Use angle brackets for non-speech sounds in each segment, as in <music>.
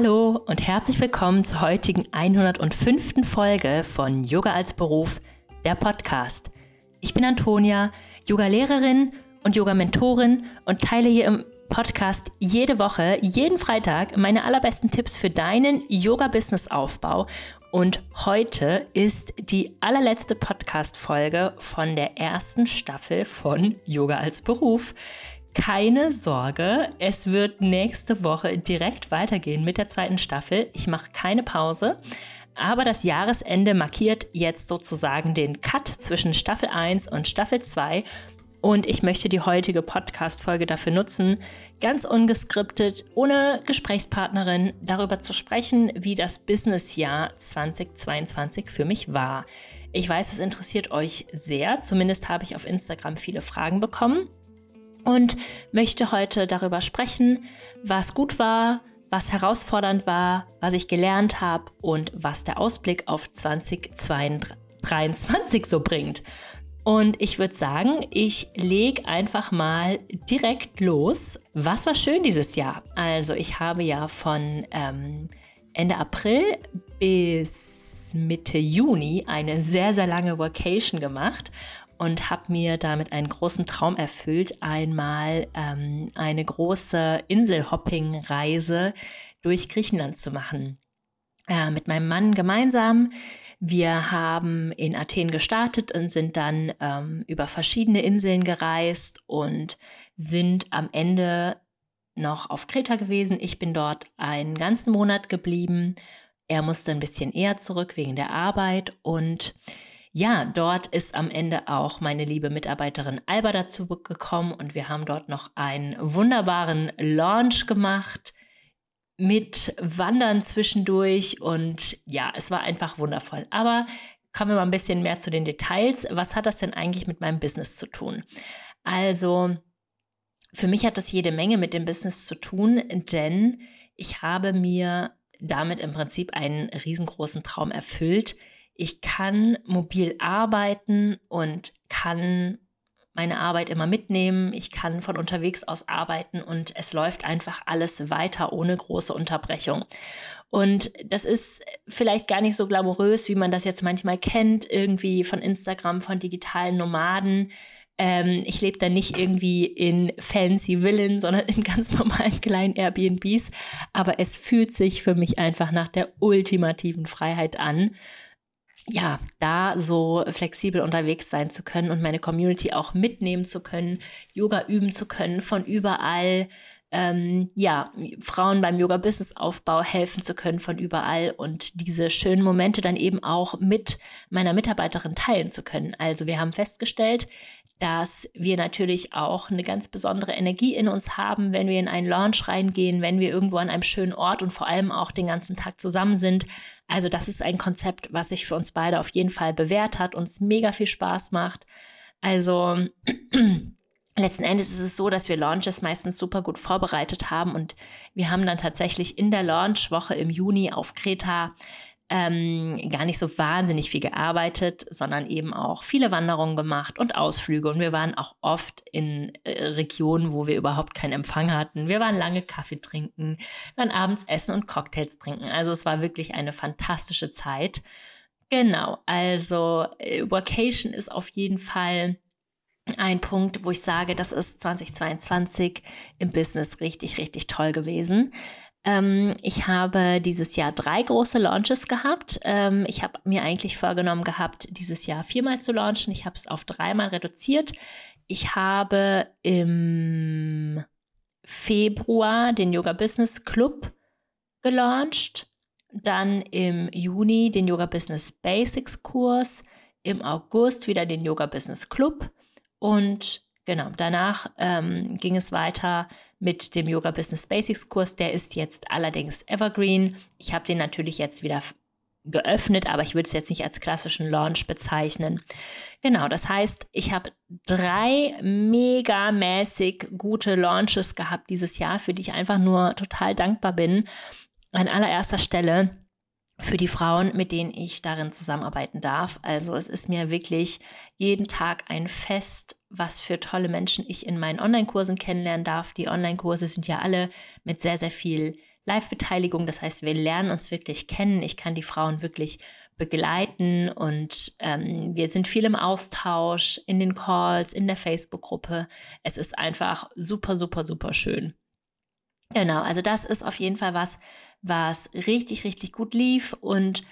Hallo und herzlich willkommen zur heutigen 105. Folge von Yoga als Beruf, der Podcast. Ich bin Antonia, Yoga-Lehrerin und Yoga-Mentorin und teile hier im Podcast jede Woche, jeden Freitag meine allerbesten Tipps für deinen Yoga-Business-Aufbau. Und heute ist die allerletzte Podcast-Folge von der ersten Staffel von Yoga als Beruf. Keine Sorge, es wird nächste Woche direkt weitergehen mit der zweiten Staffel. Ich mache keine Pause. Aber das Jahresende markiert jetzt sozusagen den Cut zwischen Staffel 1 und Staffel 2 und ich möchte die heutige Podcast-Folge dafür nutzen, ganz ungeskriptet, ohne Gesprächspartnerin darüber zu sprechen, wie das Businessjahr 2022 für mich war. Ich weiß, es interessiert euch sehr. Zumindest habe ich auf Instagram viele Fragen bekommen und möchte heute darüber sprechen, was gut war, was herausfordernd war, was ich gelernt habe und was der Ausblick auf 2023 so bringt. Und ich würde sagen, ich lege einfach mal direkt los. Was war schön dieses Jahr? Also ich habe ja von ähm, Ende April bis Mitte Juni eine sehr, sehr lange Vacation gemacht und habe mir damit einen großen Traum erfüllt, einmal ähm, eine große Inselhopping-Reise durch Griechenland zu machen. Äh, mit meinem Mann gemeinsam. Wir haben in Athen gestartet und sind dann ähm, über verschiedene Inseln gereist und sind am Ende noch auf Kreta gewesen. Ich bin dort einen ganzen Monat geblieben. Er musste ein bisschen eher zurück wegen der Arbeit und ja, dort ist am Ende auch meine liebe Mitarbeiterin Alba dazu gekommen und wir haben dort noch einen wunderbaren Launch gemacht mit Wandern zwischendurch und ja, es war einfach wundervoll. Aber kommen wir mal ein bisschen mehr zu den Details. Was hat das denn eigentlich mit meinem Business zu tun? Also, für mich hat das jede Menge mit dem Business zu tun, denn ich habe mir damit im Prinzip einen riesengroßen Traum erfüllt. Ich kann mobil arbeiten und kann meine Arbeit immer mitnehmen. Ich kann von unterwegs aus arbeiten und es läuft einfach alles weiter ohne große Unterbrechung. Und das ist vielleicht gar nicht so glamourös, wie man das jetzt manchmal kennt, irgendwie von Instagram, von digitalen Nomaden. Ähm, ich lebe da nicht irgendwie in fancy Villen, <laughs> sondern in ganz normalen kleinen Airbnbs. Aber es fühlt sich für mich einfach nach der ultimativen Freiheit an ja, da so flexibel unterwegs sein zu können und meine Community auch mitnehmen zu können, Yoga üben zu können, von überall, ähm, ja, Frauen beim Yoga-Business-Aufbau helfen zu können von überall und diese schönen Momente dann eben auch mit meiner Mitarbeiterin teilen zu können. Also wir haben festgestellt, dass wir natürlich auch eine ganz besondere Energie in uns haben, wenn wir in einen Launch reingehen, wenn wir irgendwo an einem schönen Ort und vor allem auch den ganzen Tag zusammen sind. Also das ist ein Konzept, was sich für uns beide auf jeden Fall bewährt hat, uns mega viel Spaß macht. Also <clears throat> letzten Endes ist es so, dass wir Launches meistens super gut vorbereitet haben und wir haben dann tatsächlich in der Launchwoche im Juni auf Kreta ähm, gar nicht so wahnsinnig viel gearbeitet, sondern eben auch viele Wanderungen gemacht und Ausflüge. Und wir waren auch oft in äh, Regionen, wo wir überhaupt keinen Empfang hatten. Wir waren lange Kaffee trinken, dann abends essen und Cocktails trinken. Also es war wirklich eine fantastische Zeit. Genau, also äh, Vacation ist auf jeden Fall ein Punkt, wo ich sage, das ist 2022 im Business richtig, richtig toll gewesen. Ähm, ich habe dieses Jahr drei große Launches gehabt. Ähm, ich habe mir eigentlich vorgenommen gehabt, dieses Jahr viermal zu launchen. Ich habe es auf dreimal reduziert. Ich habe im Februar den Yoga Business Club gelauncht, dann im Juni den Yoga Business Basics Kurs, im August wieder den Yoga Business Club und genau, danach ähm, ging es weiter mit dem Yoga Business Basics Kurs. Der ist jetzt allerdings Evergreen. Ich habe den natürlich jetzt wieder geöffnet, aber ich würde es jetzt nicht als klassischen Launch bezeichnen. Genau, das heißt, ich habe drei megamäßig gute Launches gehabt dieses Jahr, für die ich einfach nur total dankbar bin. An allererster Stelle für die Frauen, mit denen ich darin zusammenarbeiten darf. Also es ist mir wirklich jeden Tag ein Fest, was für tolle Menschen ich in meinen Online-Kursen kennenlernen darf. Die Online-Kurse sind ja alle mit sehr, sehr viel Live-Beteiligung. Das heißt, wir lernen uns wirklich kennen. Ich kann die Frauen wirklich begleiten und ähm, wir sind viel im Austausch, in den Calls, in der Facebook-Gruppe. Es ist einfach super, super, super schön. Genau, also das ist auf jeden Fall was, was richtig, richtig gut lief und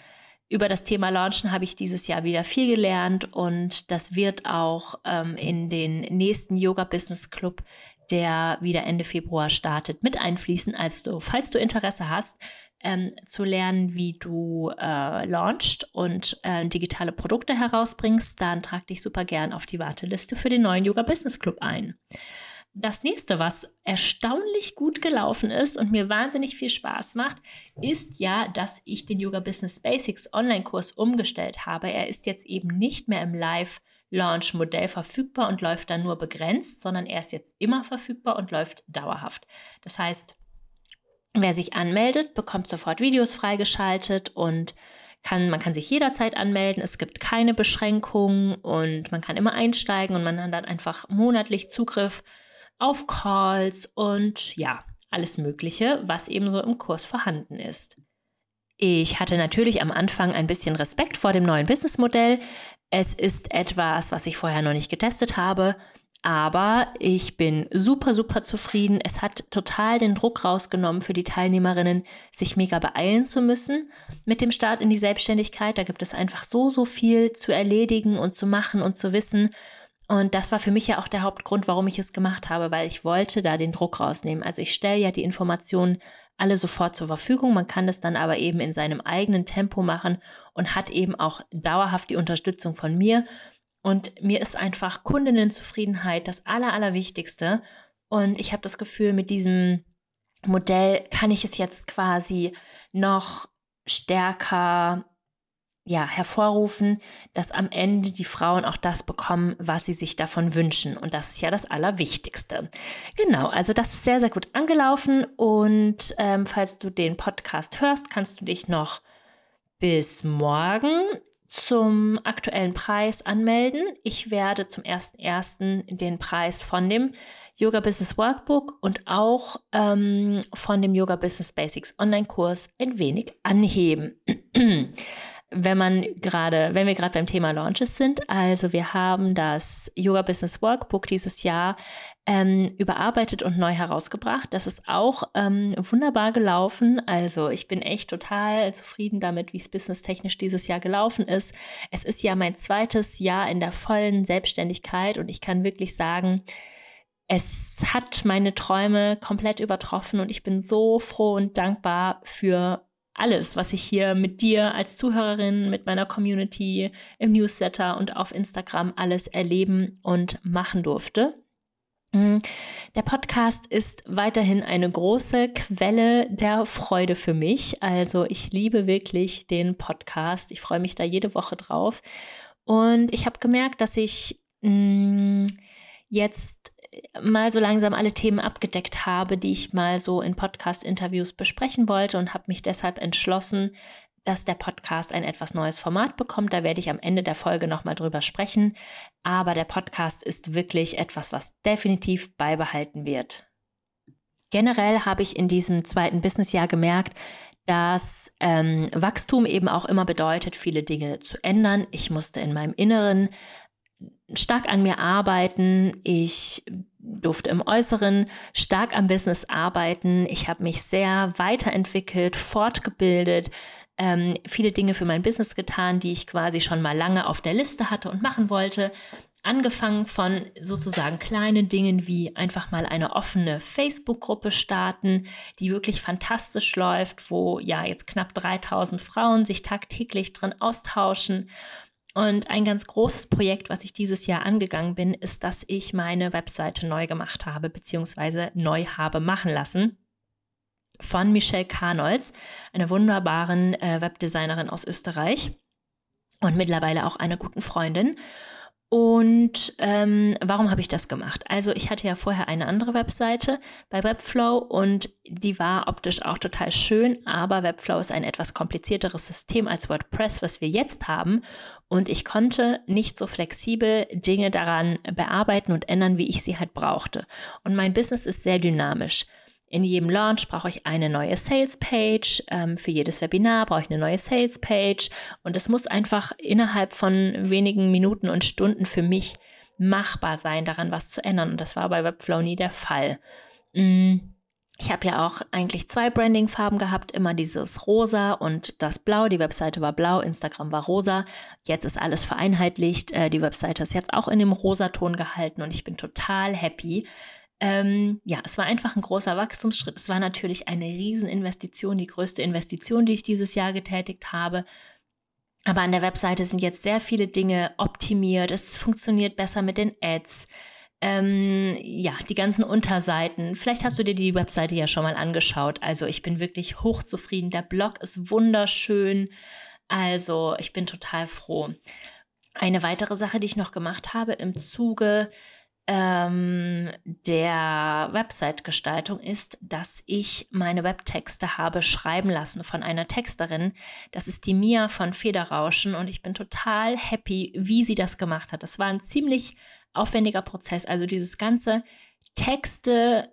über das Thema Launchen habe ich dieses Jahr wieder viel gelernt und das wird auch ähm, in den nächsten Yoga Business Club, der wieder Ende Februar startet, mit einfließen. Also, falls du Interesse hast, ähm, zu lernen, wie du äh, launchst und äh, digitale Produkte herausbringst, dann trag dich super gern auf die Warteliste für den neuen Yoga Business Club ein. Das nächste, was erstaunlich gut gelaufen ist und mir wahnsinnig viel Spaß macht, ist ja, dass ich den Yoga Business Basics Online-Kurs umgestellt habe. Er ist jetzt eben nicht mehr im Live-Launch-Modell verfügbar und läuft dann nur begrenzt, sondern er ist jetzt immer verfügbar und läuft dauerhaft. Das heißt, wer sich anmeldet, bekommt sofort Videos freigeschaltet und kann, man kann sich jederzeit anmelden. Es gibt keine Beschränkungen und man kann immer einsteigen und man hat dann einfach monatlich Zugriff auf Calls und ja, alles Mögliche, was eben so im Kurs vorhanden ist. Ich hatte natürlich am Anfang ein bisschen Respekt vor dem neuen Businessmodell. Es ist etwas, was ich vorher noch nicht getestet habe, aber ich bin super, super zufrieden. Es hat total den Druck rausgenommen für die Teilnehmerinnen, sich mega beeilen zu müssen mit dem Start in die Selbstständigkeit. Da gibt es einfach so, so viel zu erledigen und zu machen und zu wissen. Und das war für mich ja auch der Hauptgrund, warum ich es gemacht habe, weil ich wollte da den Druck rausnehmen. Also ich stelle ja die Informationen alle sofort zur Verfügung. Man kann das dann aber eben in seinem eigenen Tempo machen und hat eben auch dauerhaft die Unterstützung von mir. Und mir ist einfach Kundinnenzufriedenheit das Aller, Allerwichtigste. Und ich habe das Gefühl, mit diesem Modell kann ich es jetzt quasi noch stärker ja, hervorrufen, dass am Ende die Frauen auch das bekommen, was sie sich davon wünschen. Und das ist ja das Allerwichtigste. Genau, also das ist sehr, sehr gut angelaufen. Und ähm, falls du den Podcast hörst, kannst du dich noch bis morgen zum aktuellen Preis anmelden. Ich werde zum 1.1. den Preis von dem Yoga Business Workbook und auch ähm, von dem Yoga Business Basics Online-Kurs ein wenig anheben. <clears throat> wenn man gerade, wenn wir gerade beim Thema Launches sind. Also wir haben das Yoga Business Workbook dieses Jahr ähm, überarbeitet und neu herausgebracht. Das ist auch ähm, wunderbar gelaufen. Also ich bin echt total zufrieden damit, wie es businesstechnisch dieses Jahr gelaufen ist. Es ist ja mein zweites Jahr in der vollen Selbstständigkeit und ich kann wirklich sagen, es hat meine Träume komplett übertroffen und ich bin so froh und dankbar für alles, was ich hier mit dir als Zuhörerin, mit meiner Community im Newsletter und auf Instagram alles erleben und machen durfte. Mm, der Podcast ist weiterhin eine große Quelle der Freude für mich. Also ich liebe wirklich den Podcast. Ich freue mich da jede Woche drauf. Und ich habe gemerkt, dass ich mh, mm, jetzt mal so langsam alle Themen abgedeckt habe, die ich mal so in Podcast-Interviews besprechen wollte und habe mich deshalb entschlossen, dass der Podcast ein etwas neues Format bekommt. Da werde ich am Ende der Folge nochmal drüber sprechen. Aber der Podcast ist wirklich etwas, was definitiv beibehalten wird. Generell habe ich in diesem zweiten Businessjahr gemerkt, dass ähm, Wachstum eben auch immer bedeutet, viele Dinge zu ändern. Ich musste in meinem Inneren stark an mir arbeiten. Ich durfte im Äußeren stark am Business arbeiten. Ich habe mich sehr weiterentwickelt, fortgebildet, ähm, viele Dinge für mein Business getan, die ich quasi schon mal lange auf der Liste hatte und machen wollte. Angefangen von sozusagen kleinen Dingen wie einfach mal eine offene Facebook-Gruppe starten, die wirklich fantastisch läuft, wo ja jetzt knapp 3000 Frauen sich tagtäglich drin austauschen und ein ganz großes Projekt, was ich dieses Jahr angegangen bin, ist, dass ich meine Webseite neu gemacht habe, beziehungsweise neu habe machen lassen von Michelle Karnolz, einer wunderbaren äh, Webdesignerin aus Österreich und mittlerweile auch einer guten Freundin. Und ähm, warum habe ich das gemacht? Also ich hatte ja vorher eine andere Webseite bei Webflow und die war optisch auch total schön, aber Webflow ist ein etwas komplizierteres System als WordPress, was wir jetzt haben. Und ich konnte nicht so flexibel Dinge daran bearbeiten und ändern, wie ich sie halt brauchte. Und mein Business ist sehr dynamisch. In jedem Launch brauche ich eine neue Sales Page. Ähm, für jedes Webinar brauche ich eine neue Sales Page. Und es muss einfach innerhalb von wenigen Minuten und Stunden für mich machbar sein, daran was zu ändern. Und das war bei Webflow nie der Fall. Mm. Ich habe ja auch eigentlich zwei Branding-Farben gehabt, immer dieses Rosa und das Blau. Die Webseite war blau, Instagram war rosa. Jetzt ist alles vereinheitlicht. Äh, die Webseite ist jetzt auch in dem Rosaton gehalten und ich bin total happy. Ähm, ja, es war einfach ein großer Wachstumsschritt. Es war natürlich eine Rieseninvestition, die größte Investition, die ich dieses Jahr getätigt habe. Aber an der Webseite sind jetzt sehr viele Dinge optimiert. Es funktioniert besser mit den Ads. Ähm, ja, die ganzen Unterseiten. Vielleicht hast du dir die Webseite ja schon mal angeschaut. Also ich bin wirklich hochzufrieden. Der Blog ist wunderschön. Also ich bin total froh. Eine weitere Sache, die ich noch gemacht habe im Zuge ähm, der Website-Gestaltung ist, dass ich meine Webtexte habe schreiben lassen von einer Texterin. Das ist die Mia von Federrauschen und ich bin total happy, wie sie das gemacht hat. Das war ein ziemlich aufwendiger Prozess. Also dieses ganze Texte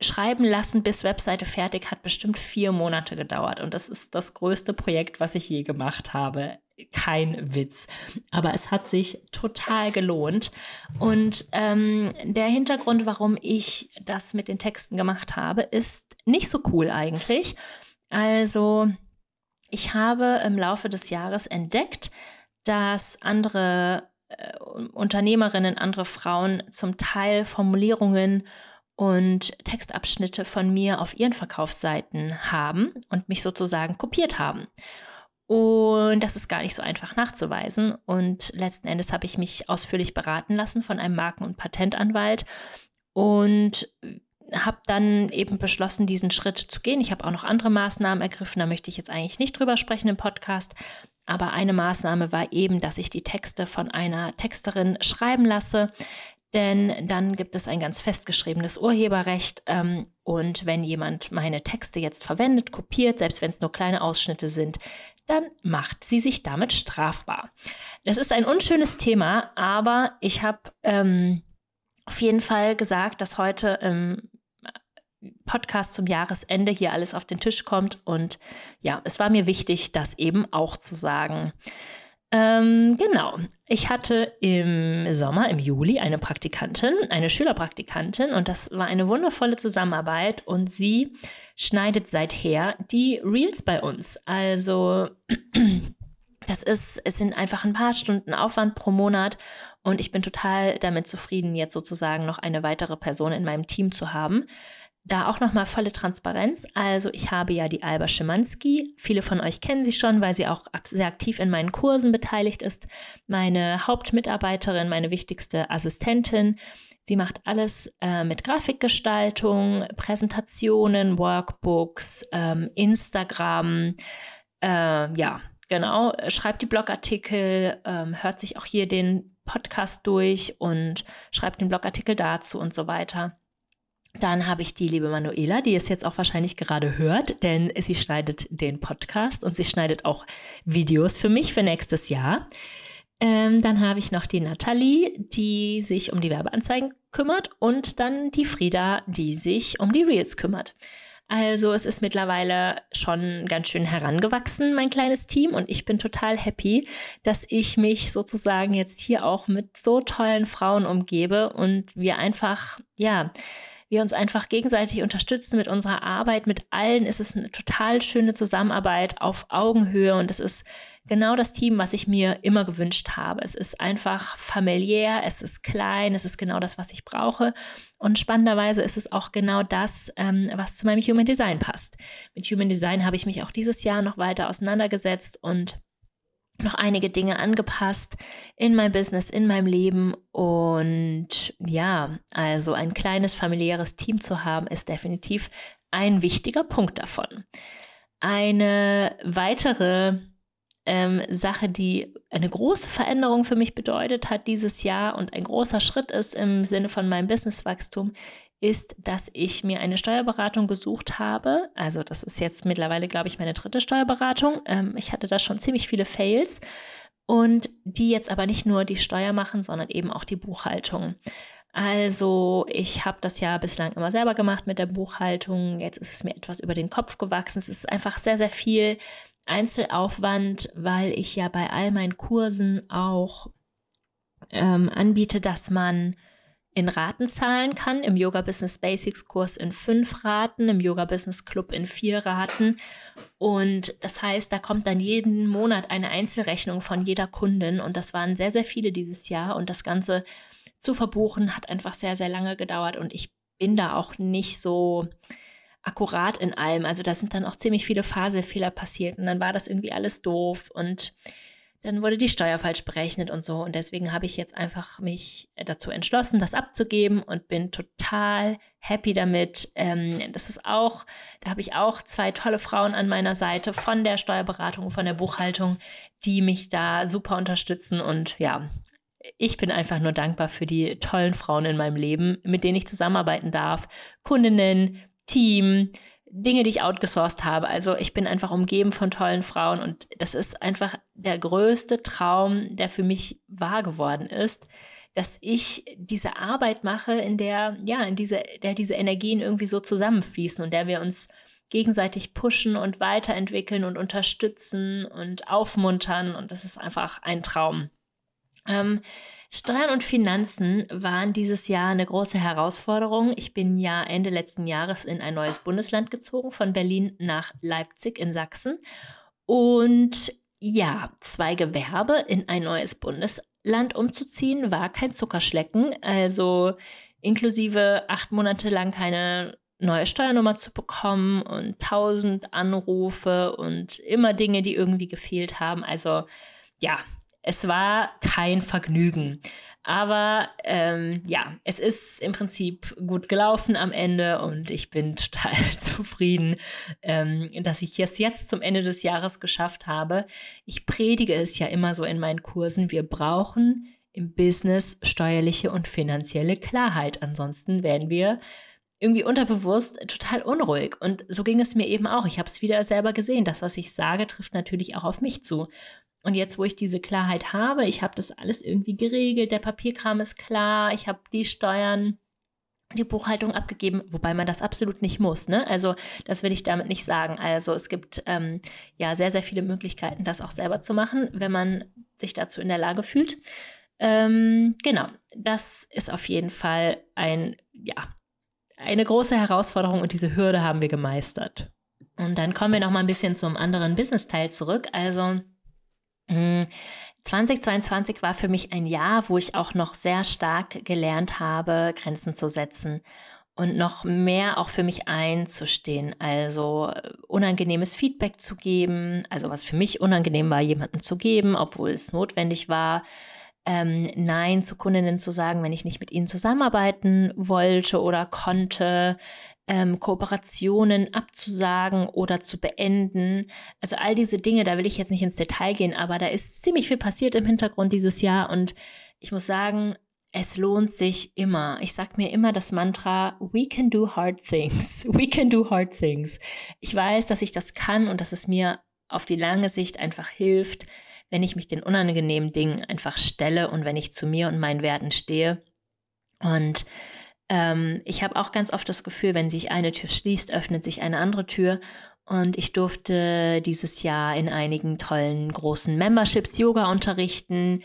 schreiben lassen bis Webseite fertig hat bestimmt vier Monate gedauert. Und das ist das größte Projekt, was ich je gemacht habe. Kein Witz. Aber es hat sich total gelohnt. Und ähm, der Hintergrund, warum ich das mit den Texten gemacht habe, ist nicht so cool eigentlich. Also, ich habe im Laufe des Jahres entdeckt, dass andere äh, Unternehmerinnen, andere Frauen zum Teil Formulierungen und Textabschnitte von mir auf ihren Verkaufsseiten haben und mich sozusagen kopiert haben. Und das ist gar nicht so einfach nachzuweisen. Und letzten Endes habe ich mich ausführlich beraten lassen von einem Marken- und Patentanwalt und habe dann eben beschlossen, diesen Schritt zu gehen. Ich habe auch noch andere Maßnahmen ergriffen, da möchte ich jetzt eigentlich nicht drüber sprechen im Podcast. Aber eine Maßnahme war eben, dass ich die Texte von einer Texterin schreiben lasse, denn dann gibt es ein ganz festgeschriebenes Urheberrecht ähm, und wenn jemand meine Texte jetzt verwendet, kopiert, selbst wenn es nur kleine Ausschnitte sind, dann macht sie sich damit strafbar. Das ist ein unschönes Thema, aber ich habe ähm, auf jeden Fall gesagt, dass heute im Podcast zum Jahresende hier alles auf den Tisch kommt. Und ja, es war mir wichtig, das eben auch zu sagen. Ähm, genau. Ich hatte im Sommer, im Juli, eine Praktikantin, eine Schülerpraktikantin und das war eine wundervolle Zusammenarbeit und sie schneidet seither die Reels bei uns. Also <clears throat> das ist, es sind einfach ein paar Stunden Aufwand pro Monat und ich bin total damit zufrieden, jetzt sozusagen noch eine weitere Person in meinem Team zu haben. Da auch nochmal volle Transparenz. Also ich habe ja die Alba Schimanski. Viele von euch kennen sie schon, weil sie auch sehr aktiv in meinen Kursen beteiligt ist. Meine Hauptmitarbeiterin, meine wichtigste Assistentin. Sie macht alles äh, mit Grafikgestaltung, Präsentationen, Workbooks, ähm, Instagram. Äh, ja, genau. Schreibt die Blogartikel, ähm, hört sich auch hier den Podcast durch und schreibt den Blogartikel dazu und so weiter. Dann habe ich die liebe Manuela, die es jetzt auch wahrscheinlich gerade hört, denn sie schneidet den Podcast und sie schneidet auch Videos für mich für nächstes Jahr. Ähm, dann habe ich noch die Nathalie, die sich um die Werbeanzeigen kümmert und dann die Frieda, die sich um die Reels kümmert. Also es ist mittlerweile schon ganz schön herangewachsen, mein kleines Team. Und ich bin total happy, dass ich mich sozusagen jetzt hier auch mit so tollen Frauen umgebe und wir einfach, ja, wir uns einfach gegenseitig unterstützen mit unserer Arbeit. Mit allen ist es eine total schöne Zusammenarbeit auf Augenhöhe und es ist genau das Team, was ich mir immer gewünscht habe. Es ist einfach familiär, es ist klein, es ist genau das, was ich brauche. Und spannenderweise ist es auch genau das, ähm, was zu meinem Human Design passt. Mit Human Design habe ich mich auch dieses Jahr noch weiter auseinandergesetzt und noch einige Dinge angepasst in mein Business, in meinem Leben. Und ja, also ein kleines familiäres Team zu haben, ist definitiv ein wichtiger Punkt davon. Eine weitere ähm, Sache, die eine große Veränderung für mich bedeutet hat dieses Jahr und ein großer Schritt ist im Sinne von meinem Businesswachstum, ist, dass ich mir eine Steuerberatung gesucht habe. Also das ist jetzt mittlerweile, glaube ich, meine dritte Steuerberatung. Ähm, ich hatte da schon ziemlich viele Fails und die jetzt aber nicht nur die Steuer machen, sondern eben auch die Buchhaltung. Also ich habe das ja bislang immer selber gemacht mit der Buchhaltung. Jetzt ist es mir etwas über den Kopf gewachsen. Es ist einfach sehr, sehr viel Einzelaufwand, weil ich ja bei all meinen Kursen auch ähm, anbiete, dass man in Raten zahlen kann, im Yoga Business Basics Kurs in fünf Raten, im Yoga Business Club in vier Raten. Und das heißt, da kommt dann jeden Monat eine Einzelrechnung von jeder Kundin. Und das waren sehr, sehr viele dieses Jahr. Und das Ganze zu verbuchen hat einfach sehr, sehr lange gedauert. Und ich bin da auch nicht so akkurat in allem. Also da sind dann auch ziemlich viele Phasefehler passiert. Und dann war das irgendwie alles doof. Und dann wurde die Steuer falsch berechnet und so. Und deswegen habe ich jetzt einfach mich dazu entschlossen, das abzugeben und bin total happy damit. Ähm, das ist auch, da habe ich auch zwei tolle Frauen an meiner Seite von der Steuerberatung, von der Buchhaltung, die mich da super unterstützen. Und ja, ich bin einfach nur dankbar für die tollen Frauen in meinem Leben, mit denen ich zusammenarbeiten darf. Kundinnen, Team, Dinge, die ich outgesourced habe. Also ich bin einfach umgeben von tollen Frauen und das ist einfach der größte Traum, der für mich wahr geworden ist, dass ich diese Arbeit mache, in der, ja, in diese, der diese Energien irgendwie so zusammenfließen und der wir uns gegenseitig pushen und weiterentwickeln und unterstützen und aufmuntern und das ist einfach ein Traum. Ähm, Steuern und Finanzen waren dieses Jahr eine große Herausforderung. Ich bin ja Ende letzten Jahres in ein neues Bundesland gezogen, von Berlin nach Leipzig in Sachsen. Und ja, zwei Gewerbe in ein neues Bundesland umzuziehen, war kein Zuckerschlecken. Also inklusive acht Monate lang keine neue Steuernummer zu bekommen und tausend Anrufe und immer Dinge, die irgendwie gefehlt haben. Also ja, es war kein Vergnügen. Aber ähm, ja, es ist im Prinzip gut gelaufen am Ende und ich bin <laughs> total zufrieden, ähm, dass ich es jetzt zum Ende des Jahres geschafft habe. Ich predige es ja immer so in meinen Kursen. Wir brauchen im Business steuerliche und finanzielle Klarheit. Ansonsten werden wir irgendwie unterbewusst total unruhig. Und so ging es mir eben auch. Ich habe es wieder selber gesehen. Das, was ich sage, trifft natürlich auch auf mich zu. Und jetzt, wo ich diese Klarheit habe, ich habe das alles irgendwie geregelt, der Papierkram ist klar, ich habe die Steuern, die Buchhaltung abgegeben, wobei man das absolut nicht muss. Ne? Also das will ich damit nicht sagen. Also es gibt ähm, ja sehr, sehr viele Möglichkeiten, das auch selber zu machen, wenn man sich dazu in der Lage fühlt. Ähm, genau, das ist auf jeden Fall ein, ja, eine große Herausforderung und diese Hürde haben wir gemeistert. Und dann kommen wir noch mal ein bisschen zum anderen Business-Teil zurück. Also 2022 hm, war für mich ein Jahr, wo ich auch noch sehr stark gelernt habe, Grenzen zu setzen und noch mehr auch für mich einzustehen. Also unangenehmes Feedback zu geben, also was für mich unangenehm war, jemandem zu geben, obwohl es notwendig war ähm, Nein zu Kundinnen zu sagen, wenn ich nicht mit ihnen zusammenarbeiten wollte oder konnte, ähm, Kooperationen abzusagen oder zu beenden. Also all diese Dinge, da will ich jetzt nicht ins Detail gehen, aber da ist ziemlich viel passiert im Hintergrund dieses Jahr und ich muss sagen, es lohnt sich immer. Ich sage mir immer das Mantra, we can do hard things. <laughs> We can do hard things. Ich weiß, dass ich das kann und dass es mir auf die lange Sicht einfach hilft, wenn ich mich den unangenehmen Dingen einfach stelle und wenn ich zu mir und meinen Werten stehe. Und ähm, ich habe auch ganz oft das Gefühl, wenn sich eine Tür schließt, öffnet sich eine andere Tür. Und ich durfte dieses Jahr in einigen tollen großen Memberships Yoga unterrichten.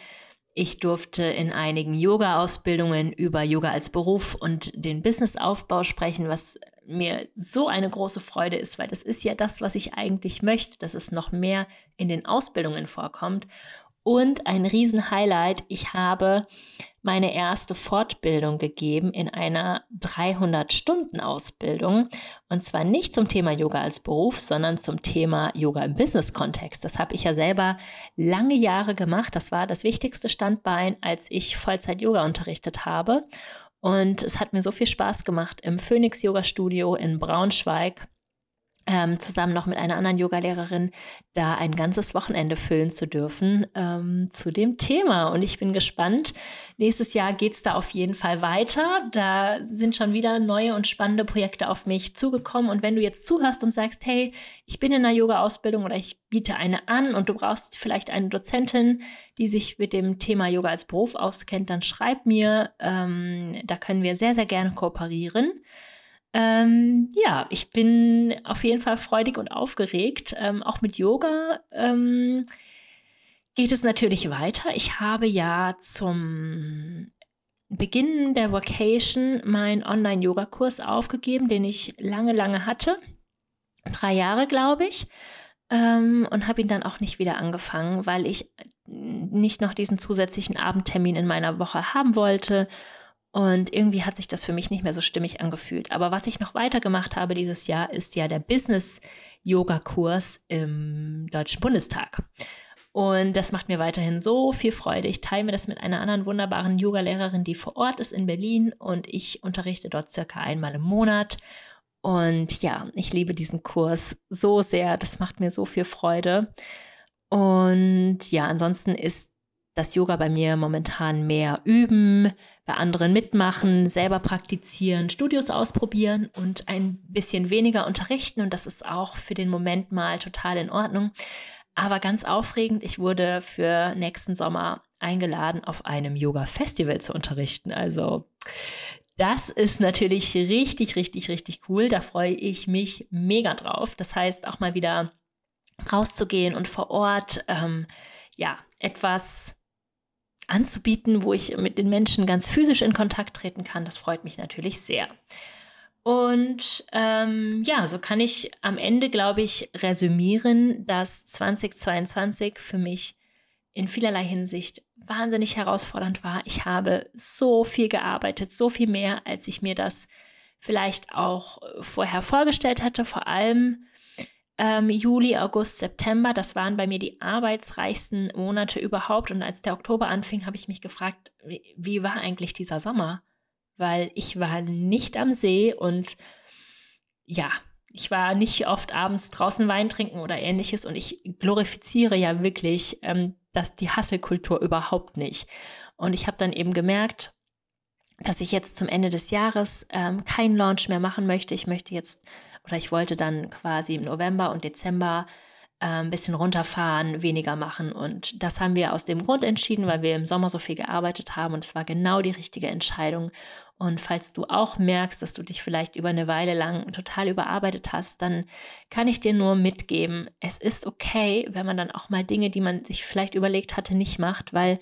Ich durfte in einigen Yoga-Ausbildungen über Yoga als Beruf und den Businessaufbau sprechen, was mir so eine große Freude ist, weil das ist ja das, was ich eigentlich möchte, dass es noch mehr in den Ausbildungen vorkommt. Und ein Riesen-Highlight, ich habe meine erste Fortbildung gegeben in einer 300-Stunden-Ausbildung. Und zwar nicht zum Thema Yoga als Beruf, sondern zum Thema Yoga im Business-Kontext. Das habe ich ja selber lange Jahre gemacht. Das war das wichtigste Standbein, als ich Vollzeit-Yoga unterrichtet habe. Und es hat mir so viel Spaß gemacht im Phoenix Yoga Studio in Braunschweig ähm, zusammen noch mit einer anderen Yogalehrerin da ein ganzes Wochenende füllen zu dürfen ähm, zu dem Thema. Und ich bin gespannt. Nächstes Jahr geht es da auf jeden Fall weiter. Da sind schon wieder neue und spannende Projekte auf mich zugekommen. Und wenn du jetzt zuhörst und sagst, hey, ich bin in einer Yoga-Ausbildung oder ich biete eine an und du brauchst vielleicht eine Dozentin, die sich mit dem Thema Yoga als Beruf auskennt, dann schreib mir. Ähm, da können wir sehr, sehr gerne kooperieren. Ähm, ja, ich bin auf jeden Fall freudig und aufgeregt. Ähm, auch mit Yoga ähm, geht es natürlich weiter. Ich habe ja zum Beginn der Vacation meinen Online-Yoga-Kurs aufgegeben, den ich lange, lange hatte. Drei Jahre, glaube ich. Ähm, und habe ihn dann auch nicht wieder angefangen, weil ich nicht noch diesen zusätzlichen Abendtermin in meiner Woche haben wollte und irgendwie hat sich das für mich nicht mehr so stimmig angefühlt. Aber was ich noch weiter gemacht habe dieses Jahr, ist ja der Business-Yoga-Kurs im Deutschen Bundestag. Und das macht mir weiterhin so viel Freude. Ich teile mir das mit einer anderen wunderbaren Yoga-Lehrerin, die vor Ort ist in Berlin. Und ich unterrichte dort circa einmal im Monat. Und ja, ich liebe diesen Kurs so sehr. Das macht mir so viel Freude. Und ja, ansonsten ist das Yoga bei mir momentan mehr üben, bei anderen mitmachen, selber praktizieren, Studios ausprobieren und ein bisschen weniger unterrichten. Und das ist auch für den Moment mal total in Ordnung. Aber ganz aufregend, ich wurde für nächsten Sommer eingeladen, auf einem Yoga-Festival zu unterrichten. Also das ist natürlich richtig, richtig, richtig cool. Da freue ich mich mega drauf. Das heißt, auch mal wieder rauszugehen und vor Ort, ähm, ja, etwas anzubieten, wo ich mit den Menschen ganz physisch in Kontakt treten kann. Das freut mich natürlich sehr. Und ähm, ja, so kann ich am Ende, glaube ich, resümieren, dass 2022 für mich in vielerlei Hinsicht wahnsinnig herausfordernd war. Ich habe so viel gearbeitet, so viel mehr, als ich mir das vielleicht auch vorher vorgestellt hatte. Vor allem ähm, Juli, August, September, das waren bei mir die arbeitsreichsten Monate überhaupt. Und als der Oktober anfing, habe ich mich gefragt, wie, wie war eigentlich dieser Sommer? Weil ich war nicht am See und ja, ich war nicht oft abends draußen Wein trinken oder ähnliches und ich glorifiziere ja wirklich ähm, dass die Hasselkultur überhaupt nicht. Und ich habe dann eben gemerkt, dass ich jetzt zum Ende des Jahres ähm, keinen Launch mehr machen möchte. Ich möchte jetzt oder ich wollte dann quasi im November und Dezember ein bisschen runterfahren, weniger machen. Und das haben wir aus dem Grund entschieden, weil wir im Sommer so viel gearbeitet haben und es war genau die richtige Entscheidung. Und falls du auch merkst, dass du dich vielleicht über eine Weile lang total überarbeitet hast, dann kann ich dir nur mitgeben, es ist okay, wenn man dann auch mal Dinge, die man sich vielleicht überlegt hatte, nicht macht, weil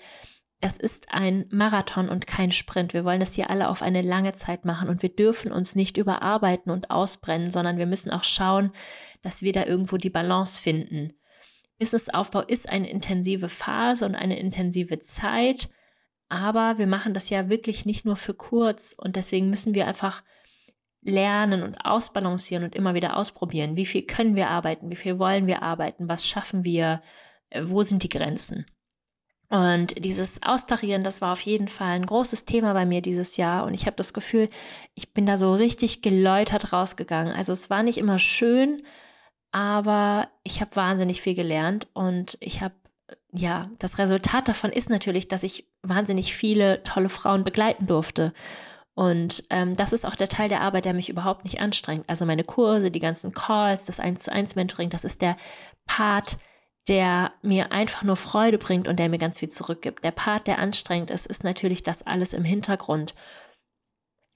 das ist ein Marathon und kein Sprint. Wir wollen das hier alle auf eine lange Zeit machen und wir dürfen uns nicht überarbeiten und ausbrennen, sondern wir müssen auch schauen, dass wir da irgendwo die Balance finden. Businessaufbau ist eine intensive Phase und eine intensive Zeit, aber wir machen das ja wirklich nicht nur für kurz und deswegen müssen wir einfach lernen und ausbalancieren und immer wieder ausprobieren. Wie viel können wir arbeiten? Wie viel wollen wir arbeiten? Was schaffen wir? Wo sind die Grenzen? Und dieses Austarieren, das war auf jeden Fall ein großes Thema bei mir dieses Jahr. Und ich habe das Gefühl, ich bin da so richtig geläutert rausgegangen. Also es war nicht immer schön, aber ich habe wahnsinnig viel gelernt. Und ich habe, ja, das Resultat davon ist natürlich, dass ich wahnsinnig viele tolle Frauen begleiten durfte. Und ähm, das ist auch der Teil der Arbeit, der mich überhaupt nicht anstrengt. Also meine Kurse, die ganzen Calls, das 1 zu 1 Mentoring, das ist der Part, der mir einfach nur Freude bringt und der mir ganz viel zurückgibt. Der Part, der anstrengend ist, ist natürlich das alles im Hintergrund.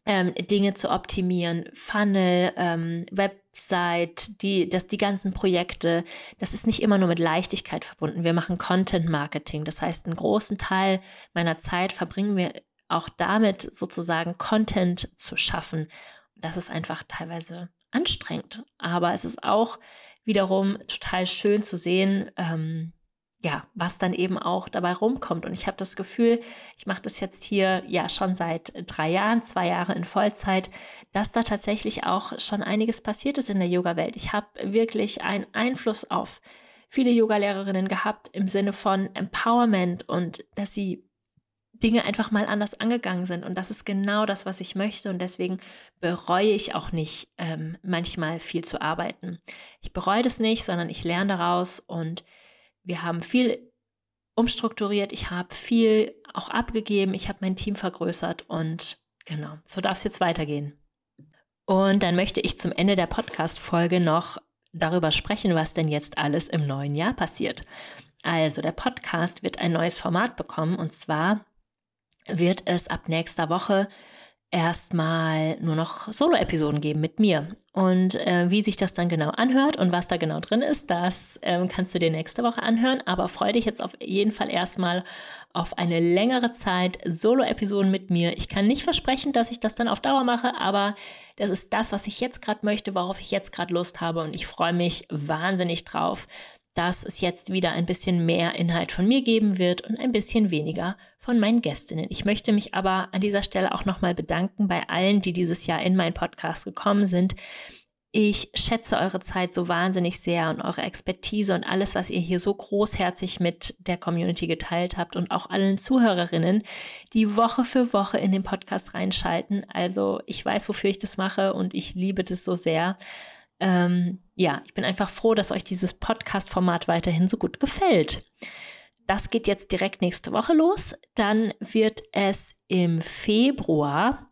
Ähm, Dinge zu optimieren, Funnel, ähm, Website, die, das, die ganzen Projekte, das ist nicht immer nur mit Leichtigkeit verbunden. Wir machen Content Marketing. Das heißt, einen großen Teil meiner Zeit verbringen wir auch damit, sozusagen Content zu schaffen. Das ist einfach teilweise anstrengend. Aber es ist auch wiederum total schön zu sehen, ähm, ja, was dann eben auch dabei rumkommt. Und ich habe das Gefühl, ich mache das jetzt hier ja schon seit drei Jahren, zwei Jahre in Vollzeit, dass da tatsächlich auch schon einiges passiert ist in der Yoga-Welt. Ich habe wirklich einen Einfluss auf viele Yoga-Lehrerinnen gehabt im Sinne von Empowerment und dass sie Dinge einfach mal anders angegangen sind. Und das ist genau das, was ich möchte. Und deswegen bereue ich auch nicht, ähm, manchmal viel zu arbeiten. Ich bereue das nicht, sondern ich lerne daraus und wir haben viel umstrukturiert. Ich habe viel auch abgegeben. Ich habe mein Team vergrößert und genau, so darf es jetzt weitergehen. Und dann möchte ich zum Ende der Podcast-Folge noch darüber sprechen, was denn jetzt alles im neuen Jahr passiert. Also, der Podcast wird ein neues Format bekommen und zwar wird es ab nächster Woche erstmal nur noch Solo-Episoden geben mit mir. Und äh, wie sich das dann genau anhört und was da genau drin ist, das ähm, kannst du dir nächste Woche anhören. Aber freue dich jetzt auf jeden Fall erstmal auf eine längere Zeit Solo-Episoden mit mir. Ich kann nicht versprechen, dass ich das dann auf Dauer mache, aber das ist das, was ich jetzt gerade möchte, worauf ich jetzt gerade Lust habe. Und ich freue mich wahnsinnig drauf, dass es jetzt wieder ein bisschen mehr Inhalt von mir geben wird und ein bisschen weniger von meinen Gästinnen. Ich möchte mich aber an dieser Stelle auch nochmal bedanken bei allen, die dieses Jahr in meinen Podcast gekommen sind. Ich schätze eure Zeit so wahnsinnig sehr und eure Expertise und alles, was ihr hier so großherzig mit der Community geteilt habt und auch allen Zuhörerinnen, die Woche für Woche in den Podcast reinschalten. Also ich weiß, wofür ich das mache und ich liebe das so sehr ähm, ja, ich bin einfach froh, dass euch dieses Podcast-Format weiterhin so gut gefällt. Das geht jetzt direkt nächste Woche los. Dann wird es im Februar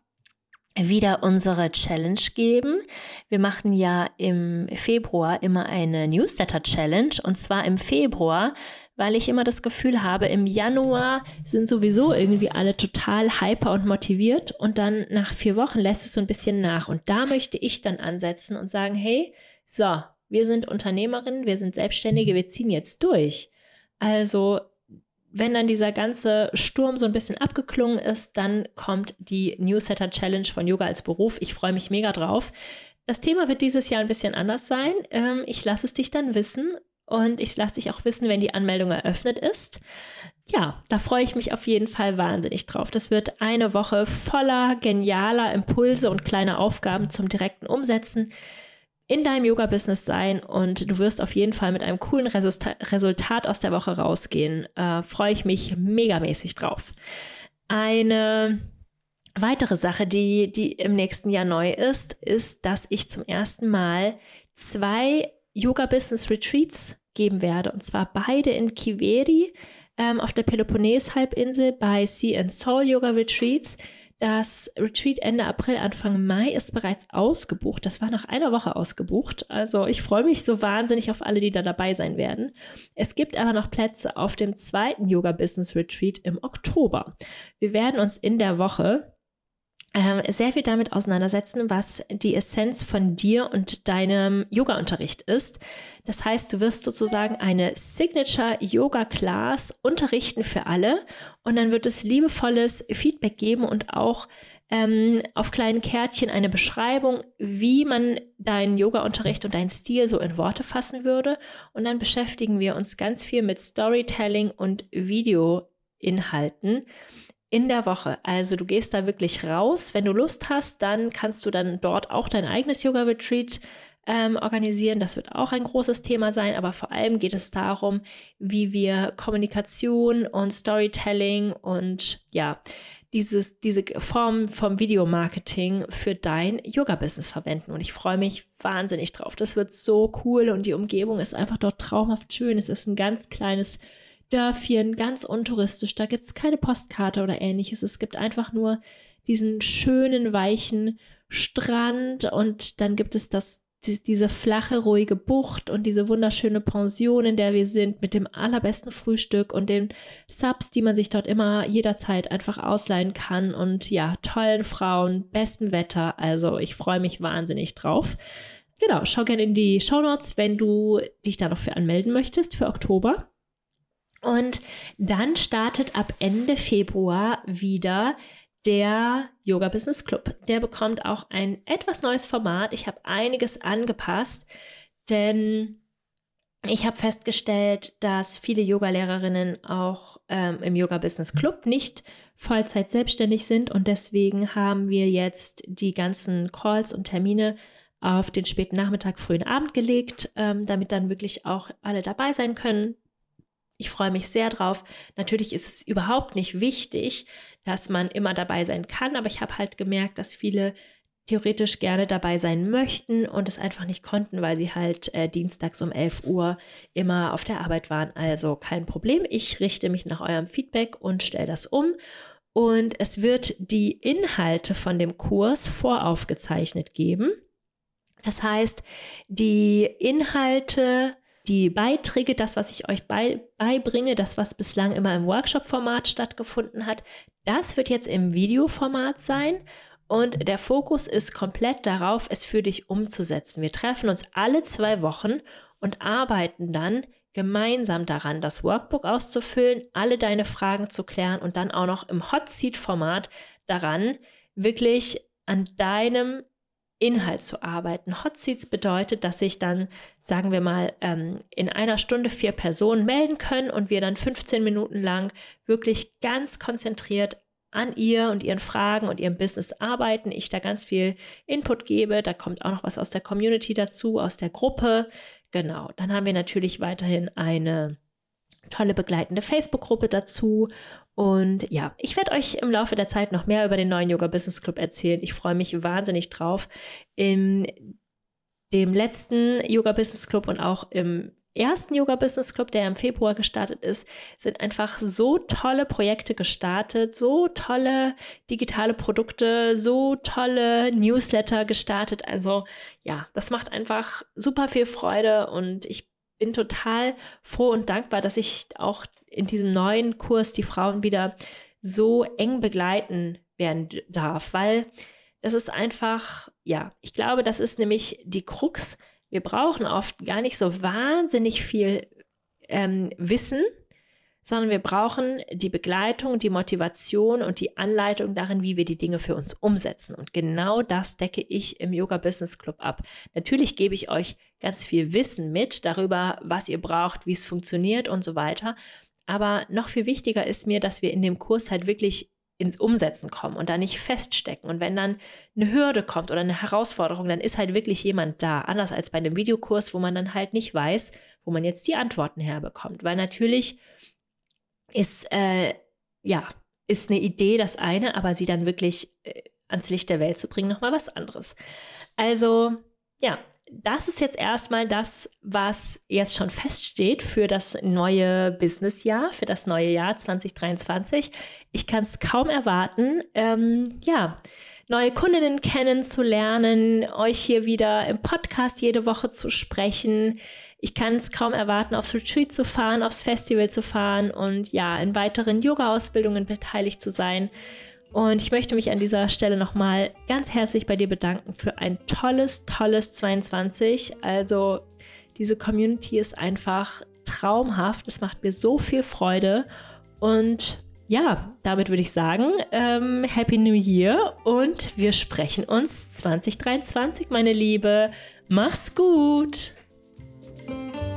wieder unsere Challenge geben. Wir machen ja im Februar immer eine Newsletter-Challenge und zwar im Februar, weil ich immer das Gefühl habe, im Januar sind sowieso irgendwie alle total hyper und motiviert und dann nach vier Wochen lässt es so ein bisschen nach und da möchte ich dann ansetzen und sagen, hey, so, wir sind Unternehmerinnen, wir sind Selbstständige, wir ziehen jetzt durch. Also wenn dann dieser ganze Sturm so ein bisschen abgeklungen ist, dann kommt die Newsletter Challenge von Yoga als Beruf. Ich freue mich mega drauf. Das Thema wird dieses Jahr ein bisschen anders sein. Ähm, ich lasse es dich dann wissen und ich lasse dich auch wissen, wenn die Anmeldung eröffnet ist. Ja, da freue ich mich auf jeden Fall wahnsinnig drauf. Das wird eine Woche voller genialer Impulse und kleiner Aufgaben zum direkten Umsetzen in deinem Yoga-Business sein und du wirst auf jeden Fall mit einem coolen Resultat aus der Woche rausgehen. Äh, Freue ich mich megamäßig drauf. Eine weitere Sache, die, die im nächsten Jahr neu ist, ist, dass ich zum ersten Mal zwei Yoga-Business-Retreats geben werde. Und zwar beide in Kiveri ähm, auf der Peloponnes-Halbinsel bei Sea and Soul Yoga Retreats. Das Retreat Ende April, Anfang Mai ist bereits ausgebucht. Das war nach einer Woche ausgebucht. Also ich freue mich so wahnsinnig auf alle, die da dabei sein werden. Es gibt aber noch Plätze auf dem zweiten Yoga Business Retreat im Oktober. Wir werden uns in der Woche ähm, sehr viel damit auseinandersetzen, was die Essenz von dir und deinem Yoga-Unterricht ist. Das heißt, du wirst sozusagen eine Signature Yoga Class unterrichten für alle und dann wird es liebevolles Feedback geben und auch ähm, auf kleinen Kärtchen eine Beschreibung, wie man deinen Yoga-Unterricht und deinen Stil so in Worte fassen würde. Und dann beschäftigen wir uns ganz viel mit Storytelling und Videoinhalten in der Woche. Also du gehst da wirklich raus. Wenn du Lust hast, dann kannst du dann dort auch dein eigenes Yoga-Retreat ähm, organisieren. Das wird auch ein großes Thema sein, aber vor allem geht es darum, wie wir Kommunikation und Storytelling und ja, dieses, diese Form vom Videomarketing für dein Yoga-Business verwenden. Und ich freue mich wahnsinnig drauf. Das wird so cool und die Umgebung ist einfach dort traumhaft schön. Es ist ein ganz kleines Dörfchen, ganz untouristisch. Da gibt es keine Postkarte oder ähnliches. Es gibt einfach nur diesen schönen, weichen Strand und dann gibt es das, diese flache, ruhige Bucht und diese wunderschöne Pension, in der wir sind, mit dem allerbesten Frühstück und den Subs, die man sich dort immer jederzeit einfach ausleihen kann und ja, tollen Frauen, bestem Wetter. Also ich freue mich wahnsinnig drauf. Genau, schau gerne in die Show Notes, wenn du dich da noch für anmelden möchtest für Oktober. Und dann startet ab Ende Februar wieder der Yoga Business Club. Der bekommt auch ein etwas neues Format. Ich habe einiges angepasst, denn ich habe festgestellt, dass viele Yoga-Lehrerinnen auch ähm, im Yoga Business Club nicht Vollzeit selbstständig sind und deswegen haben wir jetzt die ganzen Calls und Termine auf den späten Nachmittag, frühen Abend gelegt, ähm, damit dann wirklich auch alle dabei sein können, Ich freue mich sehr drauf. Natürlich ist es überhaupt nicht wichtig, dass man immer dabei sein kann, aber ich habe halt gemerkt, dass viele theoretisch gerne dabei sein möchten und es einfach nicht konnten, weil sie halt äh, dienstags um 11 Uhr immer auf der Arbeit waren. Also kein Problem. Ich richte mich nach eurem Feedback und stelle das um. Und es wird die Inhalte von dem Kurs voraufgezeichnet geben. Das heißt, die Inhalte, die Beiträge, das, was ich euch bei, beibringe, das, was bislang immer im Workshop-Format stattgefunden hat, das wird jetzt im Videoformat sein. Und der Fokus ist komplett darauf, es für dich umzusetzen. Wir treffen uns alle zwei Wochen und arbeiten dann gemeinsam daran, das Workbook auszufüllen, alle deine Fragen zu klären und dann auch noch im Hot Seat Format daran, wirklich an deinem Inhalt zu arbeiten. Hot Seats bedeutet, dass sich dann, sagen wir mal, ähm, in einer Stunde vier Personen melden können und wir dann 15 Minuten lang wirklich ganz konzentriert an ihr und ihren Fragen und ihrem Business arbeiten. Ich da ganz viel Input gebe. Da kommt auch noch was aus der Community dazu, aus der Gruppe. Genau. Dann haben wir natürlich weiterhin eine tolle begleitende Facebook-Gruppe dazu. Und ja, ich werde euch im Laufe der Zeit noch mehr über den neuen Yoga Business Club erzählen. Ich freue mich wahnsinnig drauf. In dem letzten Yoga Business Club und auch im ersten Yoga Business Club, der im Februar gestartet ist, sind einfach so tolle Projekte gestartet, so tolle digitale Produkte, so tolle Newsletter gestartet. Also ja, das macht einfach super viel Freude und ich bin total froh und dankbar, dass ich auch in diesem neuen Kurs die Frauen wieder so eng begleiten werden darf, weil das ist einfach, ja, ich glaube, das ist nämlich die Krux. Wir brauchen oft gar nicht so wahnsinnig viel ähm, Wissen, sondern wir brauchen die Begleitung, die Motivation und die Anleitung darin, wie wir die Dinge für uns umsetzen. Und genau das decke ich im Yoga Business Club ab. Natürlich gebe ich euch ganz viel Wissen mit darüber, was ihr braucht, wie es funktioniert und so weiter. Aber noch viel wichtiger ist mir, dass wir in dem Kurs halt wirklich ins Umsetzen kommen und da nicht feststecken. Und wenn dann eine Hürde kommt oder eine Herausforderung, dann ist halt wirklich jemand da. Anders als bei einem Videokurs, wo man dann halt nicht weiß, wo man jetzt die Antworten herbekommt. Weil natürlich ist, äh, ja, ist eine Idee das eine, aber sie dann wirklich äh, ans Licht der Welt zu bringen, nochmal was anderes. Also, ja, das ist jetzt erstmal das, was jetzt schon feststeht für das neue Businessjahr, für das neue Jahr 2023. Ich kann es kaum erwarten, ähm, ja, neue Kundinnen kennenzulernen, euch hier wieder im Podcast jede Woche zu sprechen. Ich kann es kaum erwarten, aufs Retreat zu fahren, aufs Festival zu fahren und ja, in weiteren Yoga-Ausbildungen beteiligt zu sein. Und ich möchte mich an dieser Stelle nochmal ganz herzlich bei dir bedanken für ein tolles, tolles 22. Also diese Community ist einfach traumhaft. Es macht mir so viel Freude. Und ja, damit würde ich sagen, ähm, Happy New Year und wir sprechen uns 2023, meine Liebe. Mach's gut! Thank you.